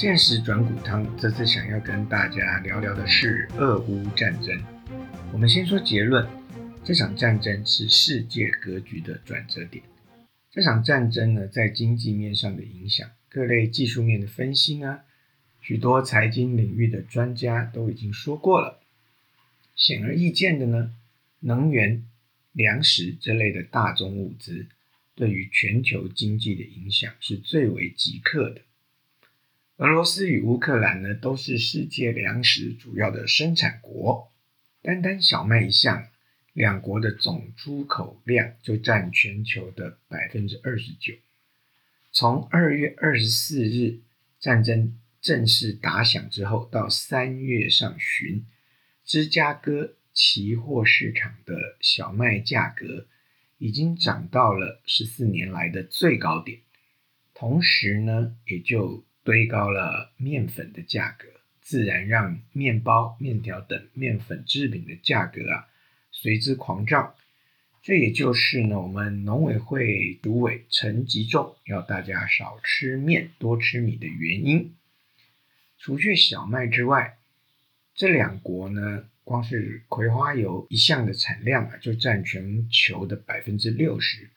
现实转骨汤，这次想要跟大家聊聊的是俄乌战争。我们先说结论，这场战争是世界格局的转折点。这场战争呢，在经济面上的影响，各类技术面的分析呢，许多财经领域的专家都已经说过了。显而易见的呢，能源、粮食这类的大宗物资，对于全球经济的影响是最为即刻的。俄罗斯与乌克兰呢，都是世界粮食主要的生产国。单单小麦一项，两国的总出口量就占全球的百分之二十九。从二月二十四日战争正式打响之后，到三月上旬，芝加哥期货市场的小麦价格已经涨到了十四年来的最高点。同时呢，也就堆高了面粉的价格，自然让面包、面条等面粉制品的价格啊随之狂涨。这也就是呢，我们农委会主委陈吉仲要大家少吃面、多吃米的原因。除却小麦之外，这两国呢，光是葵花油一项的产量啊，就占全球的百分之六十。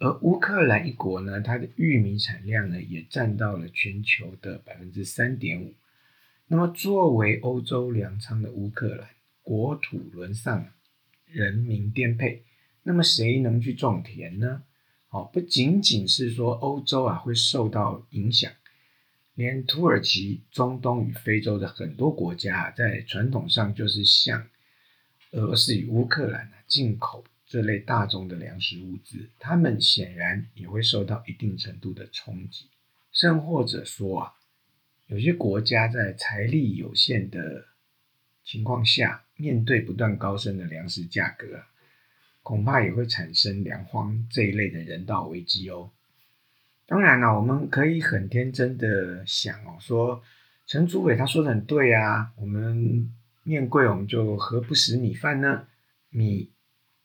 而乌克兰一国呢，它的玉米产量呢也占到了全球的百分之三点五。那么，作为欧洲粮仓的乌克兰，国土沦丧，人民颠沛，那么谁能去种田呢？哦，不仅仅是说欧洲啊会受到影响，连土耳其、中东与非洲的很多国家，在传统上就是向俄罗斯与乌克兰啊进口。这类大宗的粮食物资，他们显然也会受到一定程度的冲击，甚或者说啊，有些国家在财力有限的情况下，面对不断高升的粮食价格，恐怕也会产生粮荒这一类的人道危机哦。当然了，我们可以很天真的想哦，说陈祖伟他说的很对啊，我们面贵我们就何不食米饭呢？米。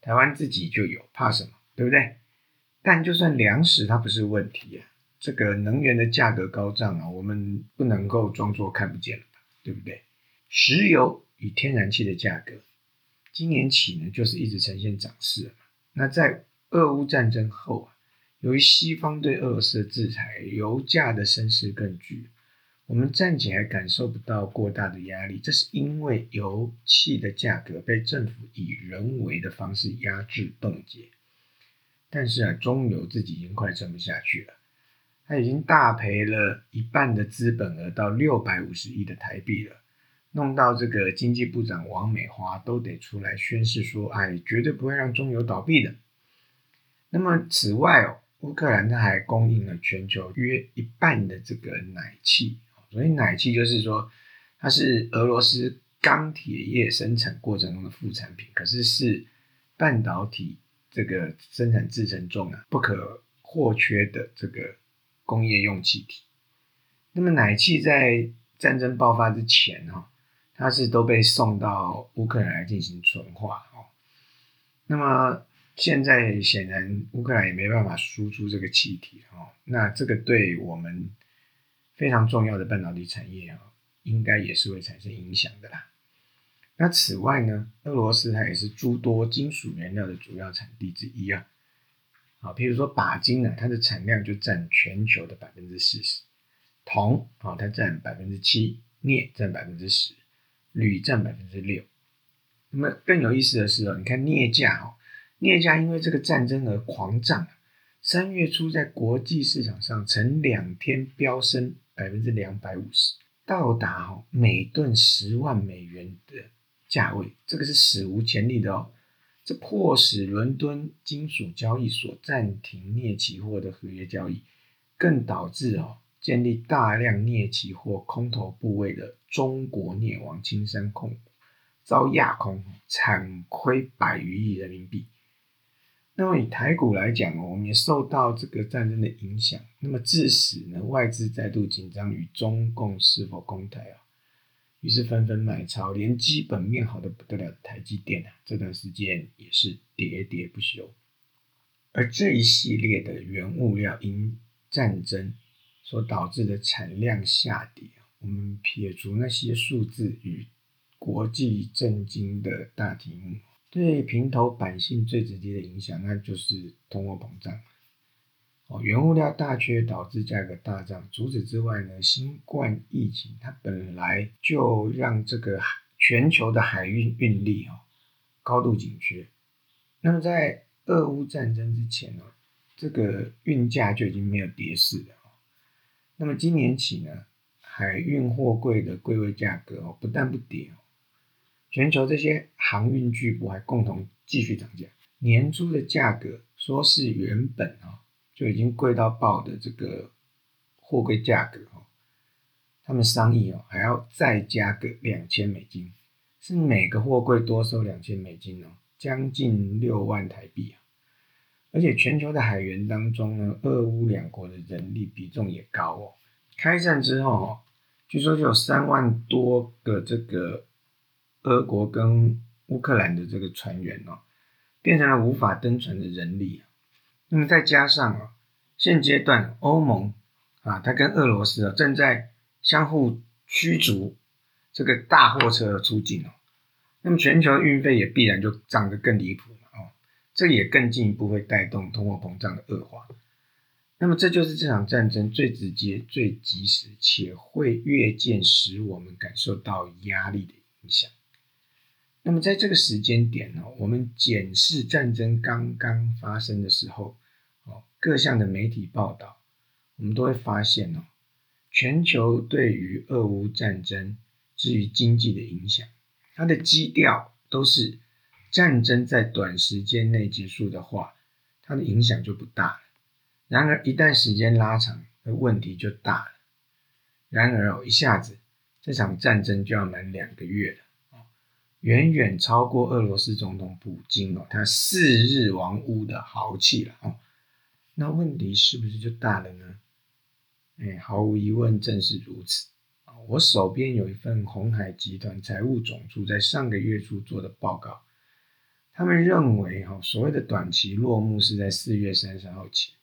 台湾自己就有，怕什么？对不对？但就算粮食它不是问题啊，这个能源的价格高涨啊，我们不能够装作看不见了吧？对不对？石油与天然气的价格，今年起呢就是一直呈现涨势。那在俄乌战争后啊，由于西方对俄罗斯的制裁，油价的升势更剧。我们暂且还感受不到过大的压力，这是因为油气的价格被政府以人为的方式压制冻结。但是啊，中油自己已经快撑不下去了，它已经大赔了一半的资本额到六百五十亿的台币了，弄到这个经济部长王美华都得出来宣誓说：“哎，绝对不会让中油倒闭的。”那么此外哦，乌克兰它还供应了全球约一半的这个奶气。所以奶气就是说，它是俄罗斯钢铁业生产过程中的副产品，可是是半导体这个生产制程中啊不可或缺的这个工业用气体。那么奶气在战争爆发之前哈，它是都被送到乌克兰来进行纯化哦。那么现在显然乌克兰也没办法输出这个气体哦，那这个对我们。非常重要的半导体产业啊，应该也是会产生影响的啦。那此外呢，俄罗斯它也是诸多金属原料的主要产地之一啊。啊，譬如说钯金呢，它的产量就占全球的百分之四十；铜啊，它占百分之七；镍占百分之十；铝占百分之六。那么更有意思的是哦，你看镍价哦，镍价因为这个战争而狂涨，三月初在国际市场上曾两天飙升。百分之两百五十，到达哦每吨十万美元的价位，这个是史无前例的哦。这迫使伦敦金属交易所暂停镍期货的合约交易，更导致哦建立大量镍期货空头部位的中国镍王青山控股遭压空，惨亏百余亿人民币。那么以台股来讲我们也受到这个战争的影响，那么致使呢外资再度紧张与中共是否攻台啊，于是纷纷买超，连基本面好的不得了的台积电啊，这段时间也是喋喋不休。而这一系列的原物料因战争所导致的产量下跌，我们撇除那些数字与国际震惊的大题目，对平头百姓最直接的影响，那就是通货膨胀。哦，原物料大缺导致价格大涨。除此之外呢，新冠疫情它本来就让这个全球的海运运力哦高度紧缺。那么在俄乌战争之前呢，这个运价就已经没有跌势了。那么今年起呢，海运货柜的柜位价格哦不但不跌哦，全球这些航运巨擘还共同继续涨价。年初的价格说是原本啊。就已经贵到爆的这个货柜价格哦，他们商议哦，还要再加个两千美金，是每个货柜多收两千美金哦，将近六万台币啊！而且全球的海员当中呢，俄乌两国的人力比重也高哦。开战之后哦，据说就有三万多个这个俄国跟乌克兰的这个船员哦，变成了无法登船的人力。那么再加上啊，现阶段欧盟啊，它跟俄罗斯啊正在相互驱逐这个大货车的出境哦，那么全球运费也必然就涨得更离谱了哦，这也更进一步会带动通货膨胀的恶化。那么这就是这场战争最直接、最及时且会越渐使我们感受到压力的影响。那么在这个时间点呢，我们检视战争刚刚发生的时候，哦，各项的媒体报道，我们都会发现哦，全球对于俄乌战争至于经济的影响，它的基调都是战争在短时间内结束的话，它的影响就不大了。然而一旦时间拉长，问题就大了。然而哦，一下子这场战争就要满两个月了。远远超过俄罗斯总统普京哦，他四日王屋的豪气了哦。那问题是不是就大了呢？哎，毫无疑问正是如此。我手边有一份红海集团财务总处在上个月初做的报告，他们认为哈，所谓的短期落幕是在四月三十号前，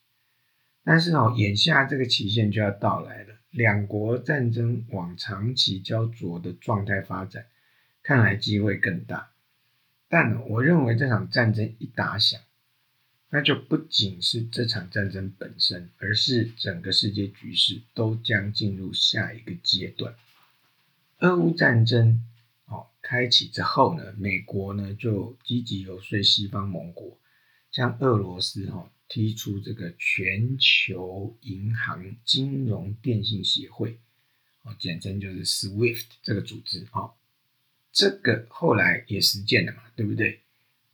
但是哦，眼下这个期限就要到来了，两国战争往长期焦灼的状态发展。看来机会更大，但我认为这场战争一打响，那就不仅是这场战争本身，而是整个世界局势都将进入下一个阶段。俄乌战争哦开启之后呢，美国呢就积极游说西方盟国，向俄罗斯哦提出这个全球银行金融电信协会哦，简称就是 SWIFT 这个组织哦。这个后来也实践了嘛，对不对？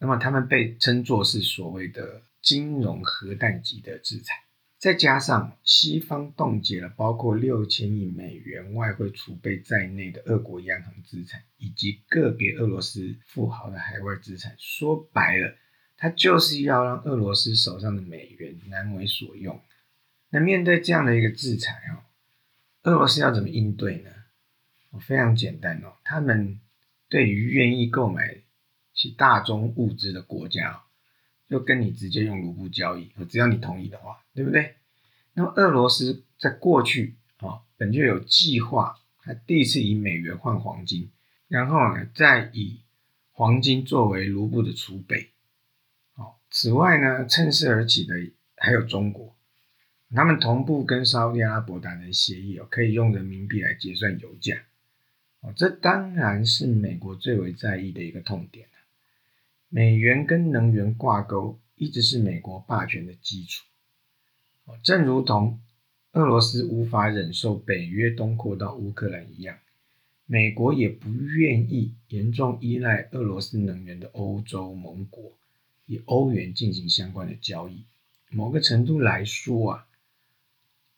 那么他们被称作是所谓的金融核弹级的制裁，再加上西方冻结了包括六千亿美元外汇储备在内的俄国央行资产，以及个别俄罗斯富豪的海外资产。说白了，他就是要让俄罗斯手上的美元难为所用。那面对这样的一个制裁哦，俄罗斯要怎么应对呢？非常简单哦，他们。对于愿意购买其大宗物资的国家，就跟你直接用卢布交易，只要你同意的话，对不对？那么俄罗斯在过去啊，本就有计划，它第一次以美元换黄金，然后呢，再以黄金作为卢布的储备。好，此外呢，趁势而起的还有中国，他们同步跟沙特阿拉伯达成协议哦，可以用人民币来结算油价。哦，这当然是美国最为在意的一个痛点美元跟能源挂钩，一直是美国霸权的基础。正如同俄罗斯无法忍受北约东扩到乌克兰一样，美国也不愿意严重依赖俄罗斯能源的欧洲盟国以欧元进行相关的交易。某个程度来说啊，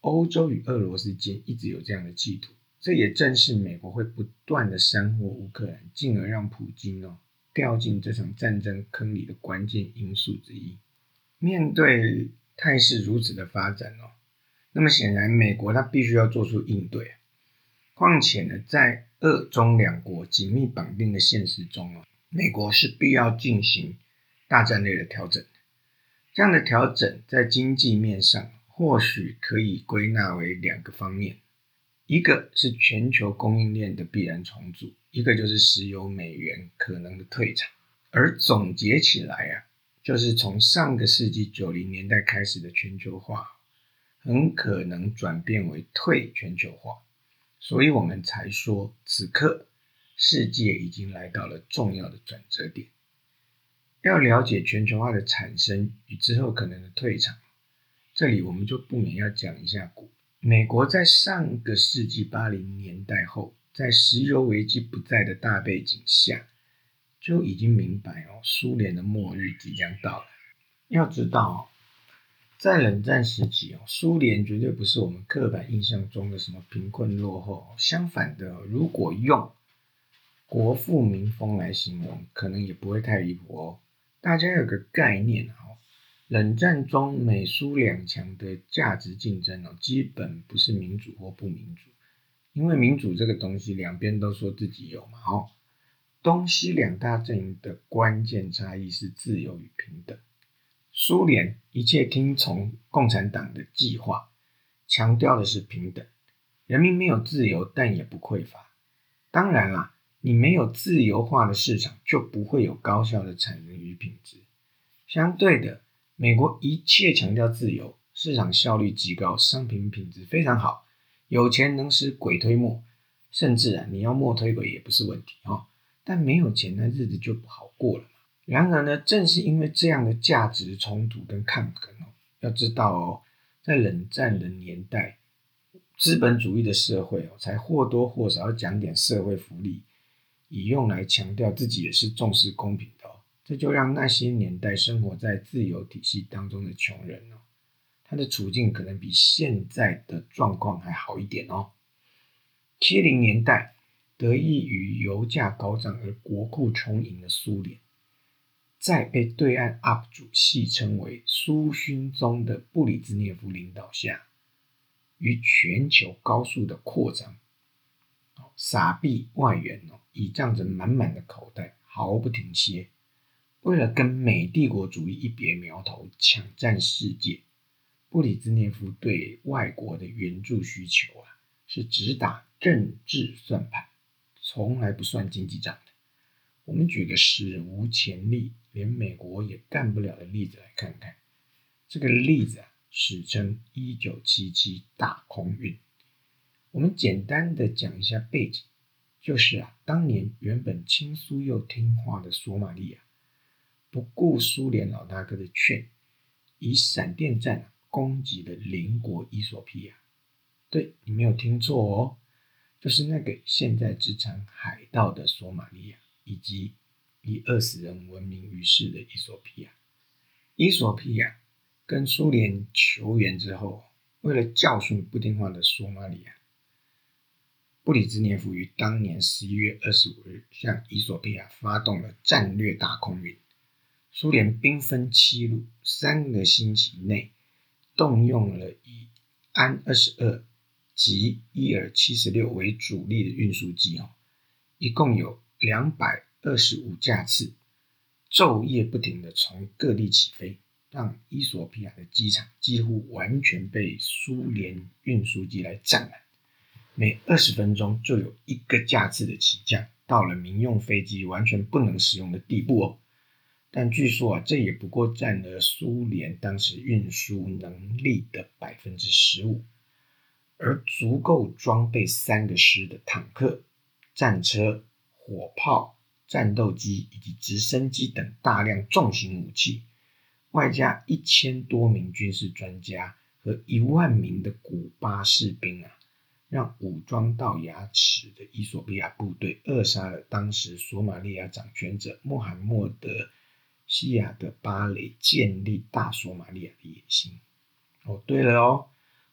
欧洲与俄罗斯间一直有这样的企图。这也正是美国会不断的煽惑乌克兰，进而让普京哦掉进这场战争坑里的关键因素之一。面对态势如此的发展哦，那么显然美国它必须要做出应对。况且呢，在俄中两国紧密绑定的现实中哦，美国是必要进行大战略的调整。这样的调整在经济面上。或许可以归纳为两个方面：一个是全球供应链的必然重组，一个就是石油美元可能的退场。而总结起来啊，就是从上个世纪九零年代开始的全球化，很可能转变为退全球化。所以我们才说，此刻世界已经来到了重要的转折点。要了解全球化的产生与之后可能的退场，这里我们就不免要讲一下股。美国在上个世纪八零年代后，在石油危机不在的大背景下，就已经明白哦，苏联的末日即将到来。要知道。在冷战时期哦，苏联绝对不是我们刻板印象中的什么贫困落后。相反的，如果用国富民丰来形容，可能也不会太离谱哦。大家有个概念哦，冷战中美苏两强的价值竞争哦，基本不是民主或不民主，因为民主这个东西两边都说自己有嘛。哦，东西两大阵营的关键差异是自由与平等。苏联一切听从共产党的计划，强调的是平等。人民没有自由，但也不匮乏。当然啦，你没有自由化的市场，就不会有高效的产能与品质。相对的，美国一切强调自由，市场效率极高，商品品质非常好，有钱能使鬼推磨，甚至啊，你要磨推鬼也不是问题哦。但没有钱，那日子就不好过了嘛。然而呢，正是因为这样的价值冲突跟抗衡哦，要知道哦，在冷战的年代，资本主义的社会哦，才或多或少要讲点社会福利，以用来强调自己也是重视公平。这就让那些年代生活在自由体系当中的穷人哦，他的处境可能比现在的状况还好一点哦。七零年代，得益于油价高涨而国库充盈的苏联。在被对岸 UP 主戏称为“苏勋宗”的布里兹涅夫领导下，与全球高速的扩张，撒币外援哦，倚仗着满满的口袋，毫不停歇。为了跟美帝国主义一别苗头，抢占世界，布里兹涅夫对外国的援助需求啊，是只打政治算盘，从来不算经济账的。我们举个史无前例。连美国也干不了的例子来看看，这个例子啊，史称一九七七大空运。我们简单的讲一下背景，就是啊，当年原本亲苏又听话的索马利亚，不顾苏联老大哥的劝，以闪电战攻击了邻国伊索比亚。对你没有听错哦，就是那个现在只产海盗的索马利亚，以及。以饿死人闻名于世的伊索比亚，伊索比亚跟苏联求援之后，为了教训不听话的索马里亚，布里兹涅夫于当年十一月二十五日向伊索比亚发动了战略大空运。苏联兵分七路，三个星期内动用了以安二十二及伊尔七十六为主力的运输机，哦，一共有两百。二十五架次，昼夜不停的从各地起飞，让伊索比亚的机场几乎完全被苏联运输机来占满。每二十分钟就有一个架次的起降，到了民用飞机完全不能使用的地步哦。但据说啊，这也不过占了苏联当时运输能力的百分之十五，而足够装备三个师的坦克、战车、火炮。战斗机以及直升机等大量重型武器，外加一千多名军事专家和一万名的古巴士兵啊，让武装到牙齿的伊索比亚部队扼杀了当时索马利亚掌权者穆罕默德·西亚的巴雷建立大索马利亚的野心。哦，对了哦，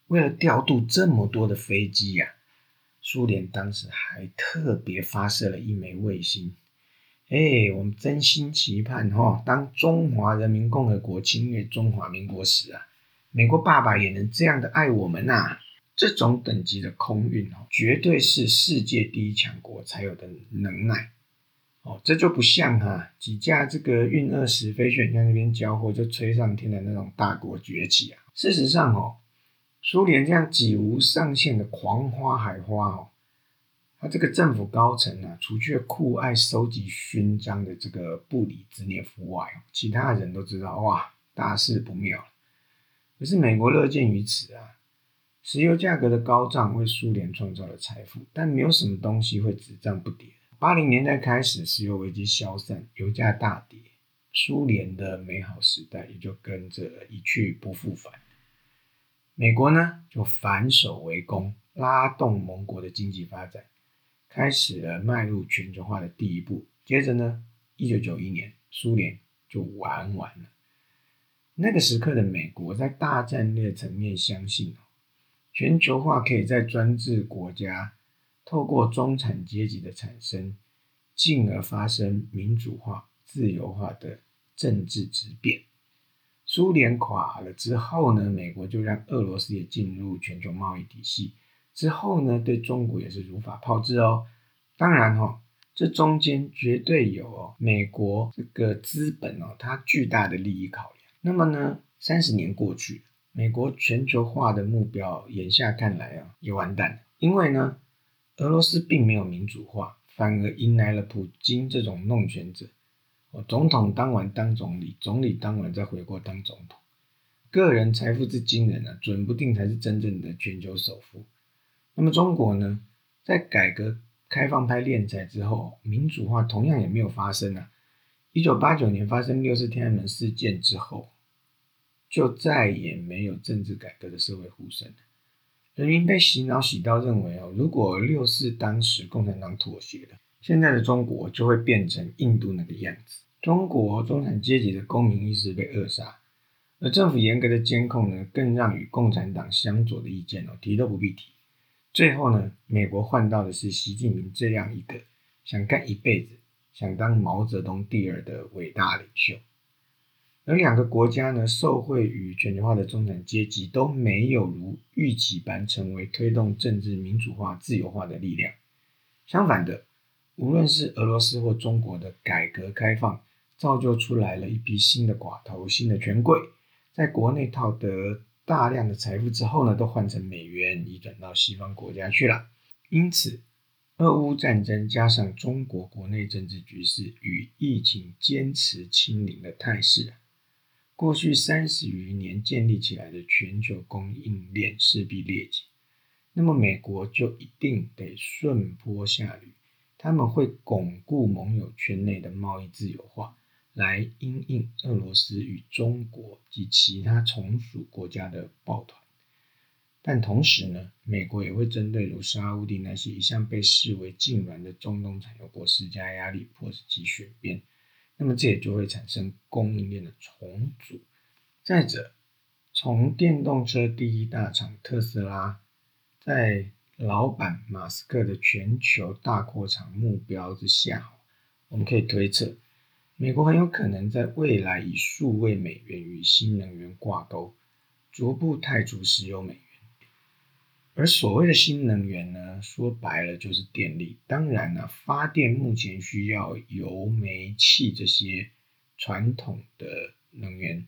为了调度这么多的飞机呀，苏联当时还特别发射了一枚卫星。哎，我们真心期盼哈，当中华人民共和国侵略中华民国时啊，美国爸爸也能这样的爱我们呐！这种等级的空运哦，绝对是世界第一强国才有的能耐哦。这就不像哈几架这个运二十飞旋在那边交货就吹上天的那种大国崛起啊。事实上哦，苏联这样几无上限的狂花海花哦，他这个政府高层呢，除却酷爱收集勋章的这个布里兹涅夫外，其他人都知道哇，大事不妙。可是美国乐见于此啊，石油价格的高涨为苏联创造了财富，但没有什么东西会只涨不跌。八零年代开始，石油危机消散，油价大跌，苏联的美好时代也就跟着一去不复返。美国呢，就反守为攻，拉动盟国的经济发展，开始了迈入全球化的第一步。接着呢，一九九一年，苏联就玩完了。那个时刻的美国，在大战略层面相信，全球化可以在专制国家透过中产阶级的产生，进而发生民主化、自由化的政治之变。苏联垮了之后呢，美国就让俄罗斯也进入全球贸易体系。之后呢，对中国也是如法炮制哦。当然哈，这中间绝对有，美国这个资本哦，它巨大的利益考量。那么呢，三十年过去，美国全球化的目标，眼下看来啊，也完蛋了。因为呢，俄罗斯并没有民主化，反而迎来了普京这种弄权者。哦，总统当完当总理，总理当完再回国当总统，个人财富之惊人啊，准不定才是真正的全球首富。那么中国呢，在改革开放派敛财之后，民主化同样也没有发生啊。一九八九年发生六四天安门事件之后，就再也没有政治改革的社会呼声了。人民被洗脑洗到认为哦，如果六四当时共产党妥协了。现在的中国就会变成印度那个样子。中国中产阶级的公民意识被扼杀，而政府严格的监控呢，更让与共产党相左的意见哦提都不必提。最后呢，美国换到的是习近平这样一个想干一辈子、想当毛泽东第二的伟大领袖。而两个国家呢，受惠于全球化的中产阶级都没有如预期般成为推动政治民主化、自由化的力量。相反的。无论是俄罗斯或中国的改革开放，造就出来了一批新的寡头、新的权贵，在国内套得大量的财富之后呢，都换成美元，移转到西方国家去了。因此，俄乌战争加上中国国内政治局势与疫情坚持清零的态势，过去三十余年建立起来的全球供应链势必裂解，那么美国就一定得顺坡下驴。他们会巩固盟友圈内的贸易自由化，来因应俄罗斯与中国及其他从属国家的抱团。但同时呢，美国也会针对如沙乌地那些一向被视为痉挛的中东产油国施加压力，迫使其选边。那么这也就会产生供应链的重组。再者，从电动车第一大厂特斯拉在老板马斯克的全球大扩厂目标之下，我们可以推测，美国很有可能在未来以数位美元与新能源挂钩，逐步汰除石油美元。而所谓的新能源呢，说白了就是电力。当然了，发电目前需要油、煤气这些传统的能源。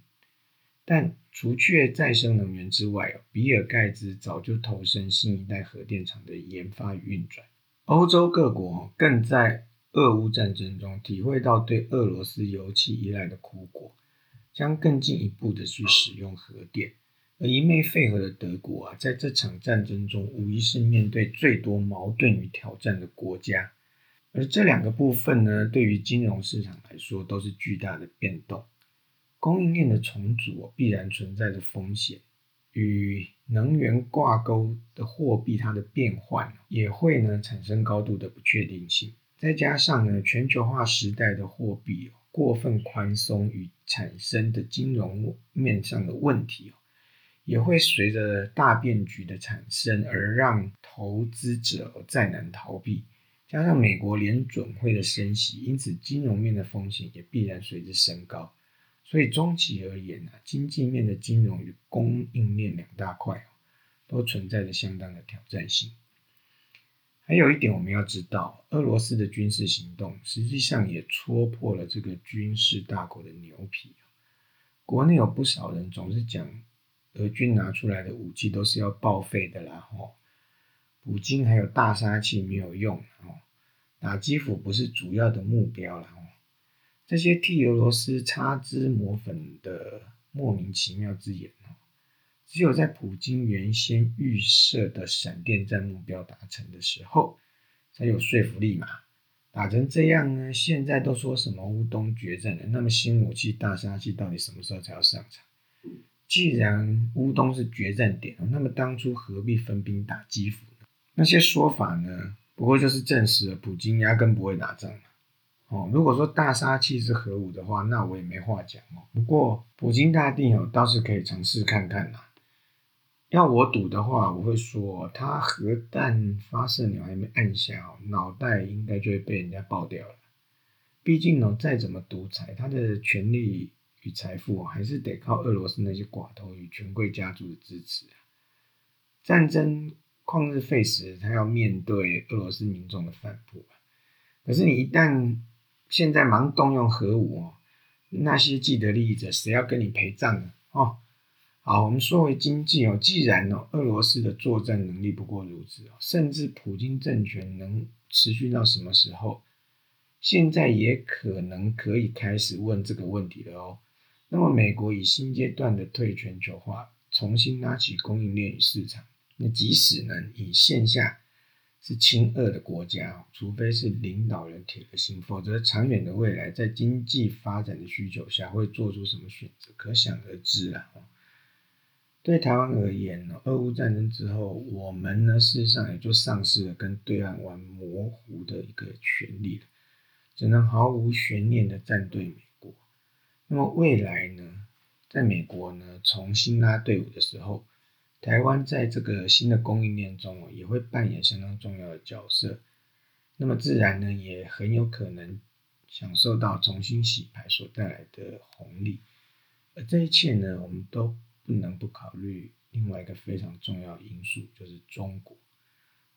但除却再生能源之外，比尔盖茨早就投身新一代核电厂的研发与运转。欧洲各国更在俄乌战争中体会到对俄罗斯油气依赖的苦果，将更进一步的去使用核电。而一昧废核的德国啊，在这场战争中无疑是面对最多矛盾与挑战的国家。而这两个部分呢，对于金融市场来说都是巨大的变动。供应链的重组必然存在着风险，与能源挂钩的货币它的变换也会呢产生高度的不确定性。再加上呢全球化时代的货币过分宽松与产生的金融面上的问题哦也会随着大变局的产生而让投资者再难逃避。加上美国联准会的升息，因此金融面的风险也必然随之升高。所以中期而言呢，经济面的金融与供应链两大块都存在着相当的挑战性。还有一点我们要知道，俄罗斯的军事行动实际上也戳破了这个军事大国的牛皮。国内有不少人总是讲俄军拿出来的武器都是要报废的啦，吼。普京还有大杀器没有用，哦，打基辅不是主要的目标了，哦。这些替俄罗斯擦脂抹粉的莫名其妙之言，哦，只有在普京原先预设的闪电战目标达成的时候，才有说服力嘛。打成这样呢，现在都说什么乌东决战了，那么新武器大杀器到底什么时候才要上场？既然乌东是决战点，那么当初何必分兵打基辅呢？那些说法呢，不过就是证实了普京压根不会打仗。哦，如果说大杀器是核武的话，那我也没话讲哦。不过普京大帝哦，倒是可以尝试看看啦。要我赌的话，我会说他核弹发射钮还没按下，脑袋应该就会被人家爆掉了。毕竟呢，再怎么独裁，他的权力。与财富还是得靠俄罗斯那些寡头与权贵家族的支持啊！战争旷日费时，他要面对俄罗斯民众的反扑！可是你一旦现在忙动用核武哦，那些既得利益者谁要跟你陪葬呢？哦，好，我们说回经济哦，既然哦俄罗斯的作战能力不过如此哦，甚至普京政权能持续到什么时候？现在也可能可以开始问这个问题了哦。那么，美国以新阶段的退全球化，重新拉起供应链与市场。那即使呢，以线下是亲俄的国家，除非是领导人铁了心，否则长远的未来，在经济发展的需求下，会做出什么选择，可想而知啊。对台湾而言呢，俄乌战争之后，我们呢，事实上也就丧失了跟对岸玩模糊的一个权利了，只能毫无悬念的站队美。那么未来呢，在美国呢重新拉队伍的时候，台湾在这个新的供应链中，也会扮演相当重要的角色。那么自然呢，也很有可能享受到重新洗牌所带来的红利。而这一切呢，我们都不能不考虑另外一个非常重要因素，就是中国。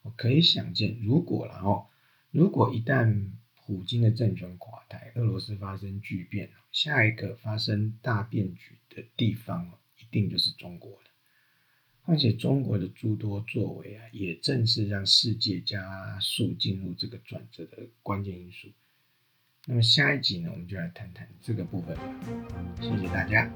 我可以想见，如果然后，如果一旦普京的政权垮台，俄罗斯发生巨变，下一个发生大变局的地方，一定就是中国了。况且中国的诸多作为啊，也正是让世界加速进入这个转折的关键因素。那么下一集呢，我们就来谈谈这个部分。谢谢大家。